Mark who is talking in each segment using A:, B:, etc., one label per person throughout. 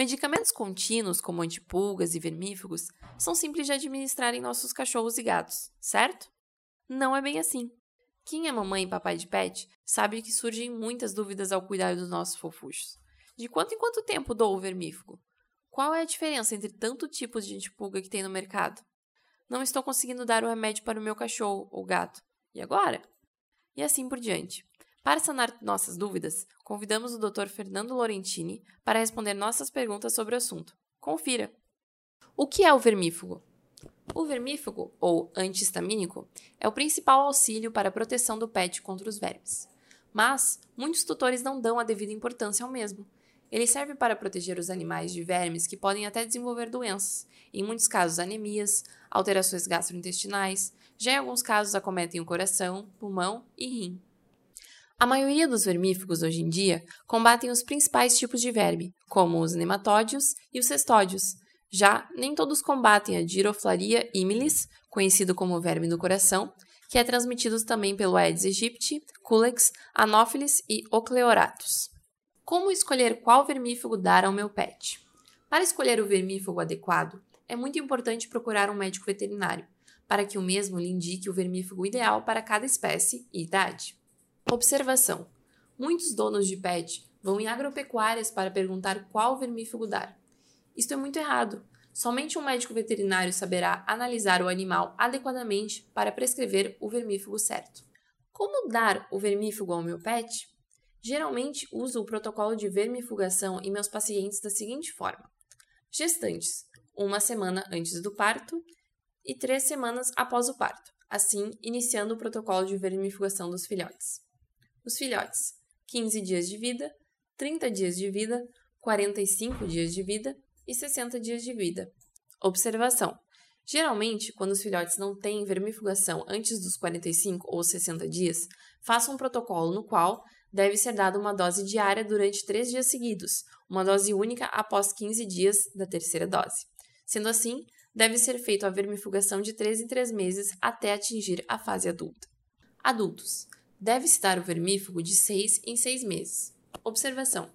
A: Medicamentos contínuos, como antipulgas e vermífugos, são simples de administrar em nossos cachorros e gatos, certo? Não é bem assim. Quem é mamãe e papai de pet sabe que surgem muitas dúvidas ao cuidar dos nossos fofuchos. De quanto em quanto tempo dou o vermífugo? Qual é a diferença entre tanto tipo de antipulga que tem no mercado? Não estou conseguindo dar o remédio para o meu cachorro ou gato. E agora? E assim por diante. Para sanar nossas dúvidas, convidamos o Dr. Fernando Lorentini para responder nossas perguntas sobre o assunto. Confira! O que é o vermífugo? O vermífugo, ou antihistamínico, é o principal auxílio para a proteção do pet contra os vermes. Mas muitos tutores não dão a devida importância ao mesmo. Ele serve para proteger os animais de vermes que podem até desenvolver doenças, em muitos casos anemias, alterações gastrointestinais, já em alguns casos acometem o coração, pulmão e rim. A maioria dos vermífugos hoje em dia combatem os principais tipos de verme, como os nematódios e os cestódios. Já nem todos combatem a Giroflaria imilis, conhecido como verme do coração, que é transmitido também pelo Aedes aegypti, Culex, Anopheles e Ocleoratus. Como escolher qual vermífugo dar ao meu pet? Para escolher o vermífugo adequado, é muito importante procurar um médico veterinário, para que o mesmo lhe indique o vermífugo ideal para cada espécie e idade. Observação: muitos donos de pet vão em agropecuárias para perguntar qual vermífugo dar. Isto é muito errado. Somente um médico veterinário saberá analisar o animal adequadamente para prescrever o vermífugo certo. Como dar o vermífugo ao meu pet? Geralmente uso o protocolo de vermifugação em meus pacientes da seguinte forma: gestantes, uma semana antes do parto e três semanas após o parto, assim iniciando o protocolo de vermifugação dos filhotes. Os filhotes: 15 dias de vida, 30 dias de vida, 45 dias de vida e 60 dias de vida. Observação: Geralmente, quando os filhotes não têm vermifugação antes dos 45 ou 60 dias, faça um protocolo no qual deve ser dada uma dose diária durante três dias seguidos, uma dose única após 15 dias da terceira dose. Sendo assim, deve ser feita a vermifugação de 3 em 3 meses até atingir a fase adulta. Adultos deve-se dar o vermífugo de 6 em 6 meses. Observação: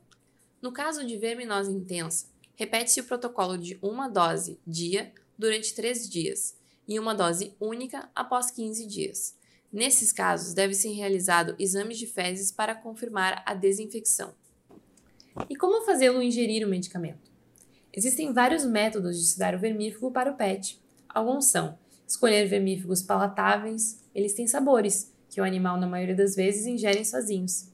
A: no caso de verminose intensa, repete-se o protocolo de uma dose dia durante 3 dias e uma dose única após 15 dias. Nesses casos, deve ser realizado exames de fezes para confirmar a desinfecção. E como fazê-lo ingerir o medicamento? Existem vários métodos de dar o vermífugo para o PET. Alguns são escolher vermífugos palatáveis, eles têm sabores, que o animal, na maioria das vezes, ingere sozinhos.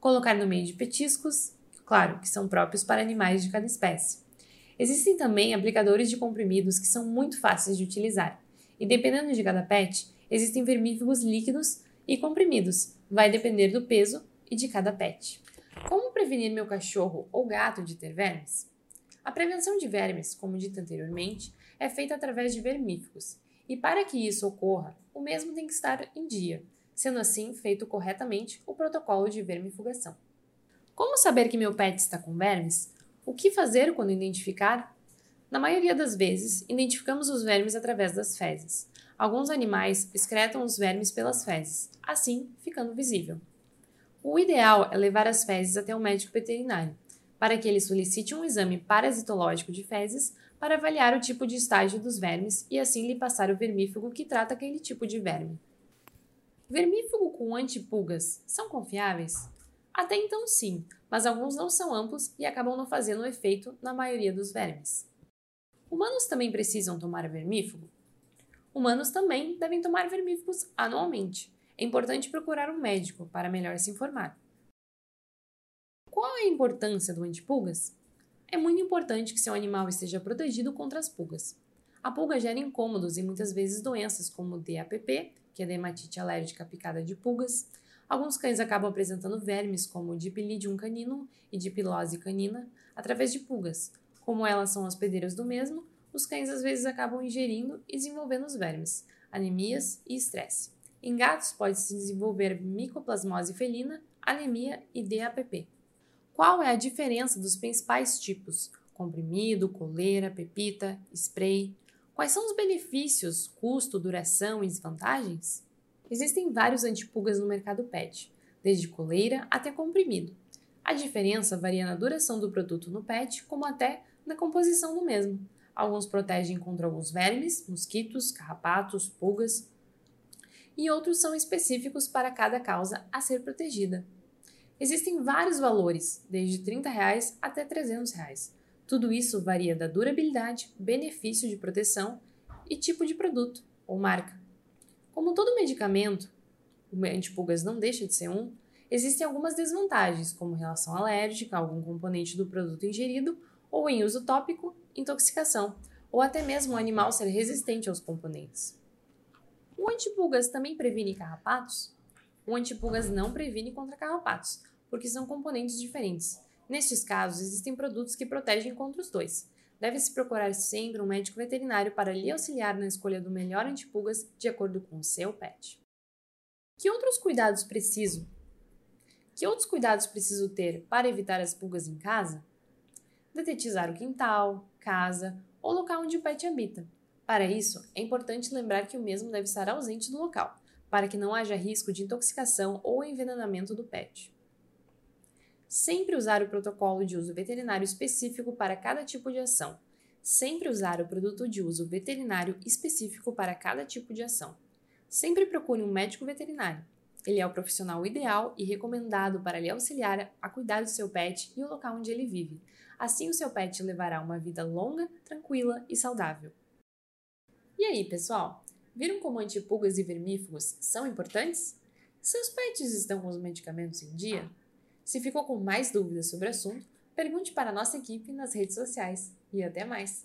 A: Colocar no meio de petiscos, claro, que são próprios para animais de cada espécie. Existem também aplicadores de comprimidos que são muito fáceis de utilizar. E dependendo de cada pet, existem vermífugos líquidos e comprimidos, vai depender do peso e de cada pet. Como prevenir meu cachorro ou gato de ter vermes? A prevenção de vermes, como dito anteriormente, é feita através de vermífugos. E para que isso ocorra, o mesmo tem que estar em dia, sendo assim feito corretamente o protocolo de vermifugação. Como saber que meu pet está com vermes? O que fazer quando identificar? Na maioria das vezes, identificamos os vermes através das fezes. Alguns animais excretam os vermes pelas fezes, assim ficando visível. O ideal é levar as fezes até um médico veterinário, para que ele solicite um exame parasitológico de fezes para avaliar o tipo de estágio dos vermes e assim lhe passar o vermífugo que trata aquele tipo de verme. Vermífugo com antipulgas são confiáveis? Até então sim, mas alguns não são amplos e acabam não fazendo efeito na maioria dos vermes. Humanos também precisam tomar vermífugo? Humanos também devem tomar vermífugos anualmente. É importante procurar um médico para melhor se informar. Qual é a importância do antipulgas? É muito importante que seu animal esteja protegido contra as pulgas. A pulga gera incômodos e muitas vezes doenças como DAPP, que é dermatite alérgica picada de pulgas. Alguns cães acabam apresentando vermes como Dipilidium canino e Dipilose canina através de pulgas. Como elas são hospedeiras do mesmo, os cães às vezes acabam ingerindo e desenvolvendo os vermes, anemias e estresse. Em gatos pode-se desenvolver micoplasmose felina, anemia e DAPP. Qual é a diferença dos principais tipos? Comprimido, coleira, pepita, spray, Quais são os benefícios, custo, duração e desvantagens? Existem vários antipulgas no mercado PET, desde coleira até comprimido. A diferença varia na duração do produto no PET, como até na composição do mesmo. Alguns protegem contra alguns vermes, mosquitos, carrapatos, pulgas, e outros são específicos para cada causa a ser protegida. Existem vários valores, desde 30 reais até 300 reais. Tudo isso varia da durabilidade, benefício de proteção e tipo de produto ou marca. Como todo medicamento, o antipulgas não deixa de ser um, existem algumas desvantagens, como relação alérgica a algum componente do produto ingerido ou em uso tópico, intoxicação, ou até mesmo o animal ser resistente aos componentes. O antipulgas também previne carrapatos? O antipulgas não previne contra carrapatos, porque são componentes diferentes. Nestes casos, existem produtos que protegem contra os dois. Deve-se procurar sempre um médico veterinário para lhe auxiliar na escolha do melhor antipulgas de acordo com o seu pet. Que outros cuidados preciso? Que outros cuidados preciso ter para evitar as pulgas em casa? Detetizar o quintal, casa ou local onde o pet habita. Para isso, é importante lembrar que o mesmo deve estar ausente do local, para que não haja risco de intoxicação ou envenenamento do pet. Sempre usar o protocolo de uso veterinário específico para cada tipo de ação. Sempre usar o produto de uso veterinário específico para cada tipo de ação. Sempre procure um médico veterinário. Ele é o profissional ideal e recomendado para lhe auxiliar a cuidar do seu pet e o local onde ele vive. Assim, o seu pet levará uma vida longa, tranquila e saudável. E aí, pessoal? Viram como antipulgas e vermífugos são importantes? Seus pets estão com os medicamentos em dia? Se ficou com mais dúvidas sobre o assunto, pergunte para a nossa equipe nas redes sociais. E até mais!